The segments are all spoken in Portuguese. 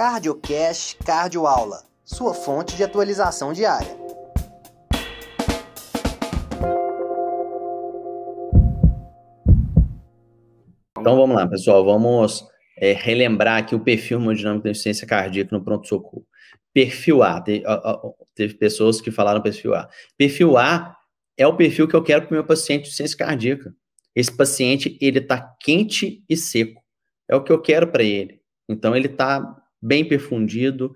CardioCast Cardioaula, sua fonte de atualização diária. Então vamos lá, pessoal, vamos é, relembrar aqui o perfil hemodinâmico da insuficiência cardíaca no pronto-socorro. Perfil A, teve, teve pessoas que falaram perfil A. Perfil A é o perfil que eu quero para o meu paciente de insuficiência cardíaca. Esse paciente, ele está quente e seco. É o que eu quero para ele. Então, ele está bem perfundido,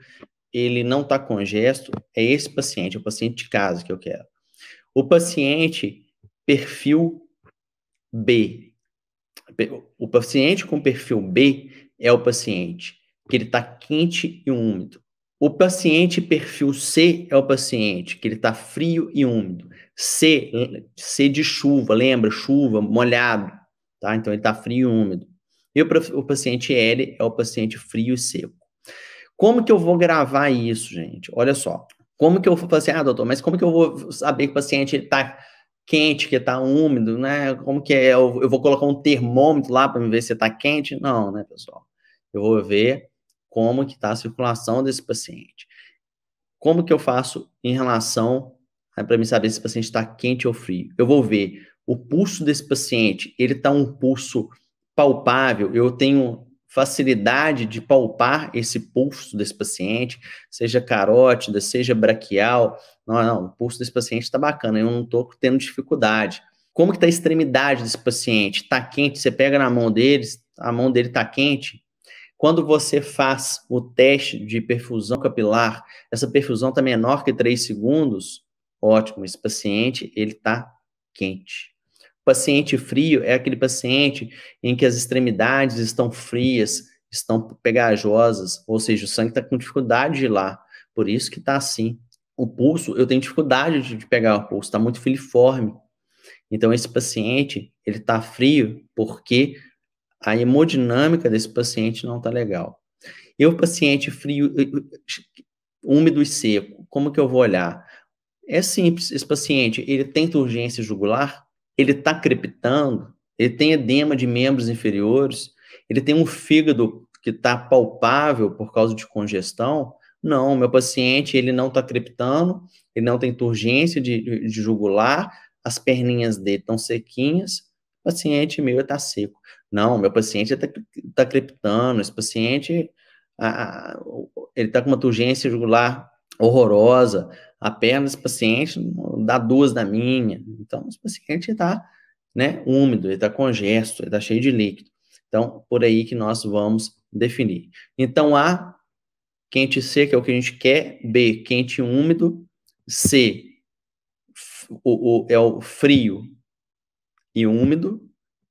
ele não está congesto. É esse paciente, é o paciente de casa que eu quero. O paciente perfil B. O paciente com perfil B é o paciente que ele está quente e úmido. O paciente perfil C é o paciente que ele está frio e úmido. C, C de chuva, lembra? Chuva, molhado, tá? Então ele está frio e úmido. E o, o paciente L é o paciente frio e seco. Como que eu vou gravar isso, gente? Olha só. Como que eu vou fazer, assim, ah, doutor, mas como que eu vou saber que o paciente está quente, que está úmido, né? Como que é? Eu, eu vou colocar um termômetro lá para ver se está quente? Não, né, pessoal? Eu vou ver como que está a circulação desse paciente. Como que eu faço em relação para mim saber se o paciente está quente ou frio? Eu vou ver o pulso desse paciente, ele está um pulso palpável, eu tenho facilidade de palpar esse pulso desse paciente, seja carótida, seja braquial. Não, não, o pulso desse paciente está bacana, eu não estou tendo dificuldade. Como que está a extremidade desse paciente? Está quente, você pega na mão dele, a mão dele está quente. Quando você faz o teste de perfusão capilar, essa perfusão está menor que 3 segundos, ótimo, esse paciente ele está quente. Paciente frio é aquele paciente em que as extremidades estão frias, estão pegajosas, ou seja, o sangue está com dificuldade de ir lá. Por isso que está assim. O pulso, eu tenho dificuldade de pegar o pulso, está muito filiforme. Então, esse paciente, ele está frio porque a hemodinâmica desse paciente não está legal. E o paciente frio, úmido e seco, como que eu vou olhar? É simples, esse paciente, ele tem urgência jugular? Ele está crepitando, ele tem edema de membros inferiores, ele tem um fígado que está palpável por causa de congestão. Não, meu paciente ele não está crepitando, ele não tem turgência de, de jugular, as perninhas dele estão sequinhas, o paciente meu está seco. Não, meu paciente está tá crepitando, esse paciente ele está com uma turgência jugular horrorosa, a perna desse paciente dá duas da minha. Então, esse paciente está né, úmido, ele está congesto, ele está cheio de líquido. Então, por aí que nós vamos definir. Então, A, quente e seco é o que a gente quer. B, quente e úmido. C, o, o, é o frio e úmido.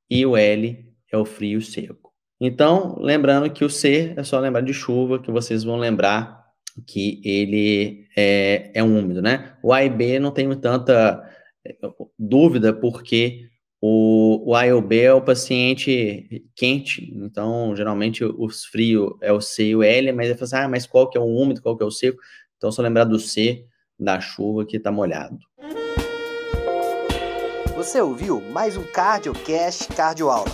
E o L é o frio e seco. Então, lembrando que o C é só lembrar de chuva, que vocês vão lembrar que ele é, é úmido, né? O A e B não tenho tanta é, dúvida, porque o, o A e o B é o paciente quente, então geralmente os frios é o C e o L, mas ele fala assim, ah, mas qual que é o úmido, qual que é o seco? Então só lembrar do C, da chuva que está molhado. Você ouviu mais um CardioCast Cardioaula.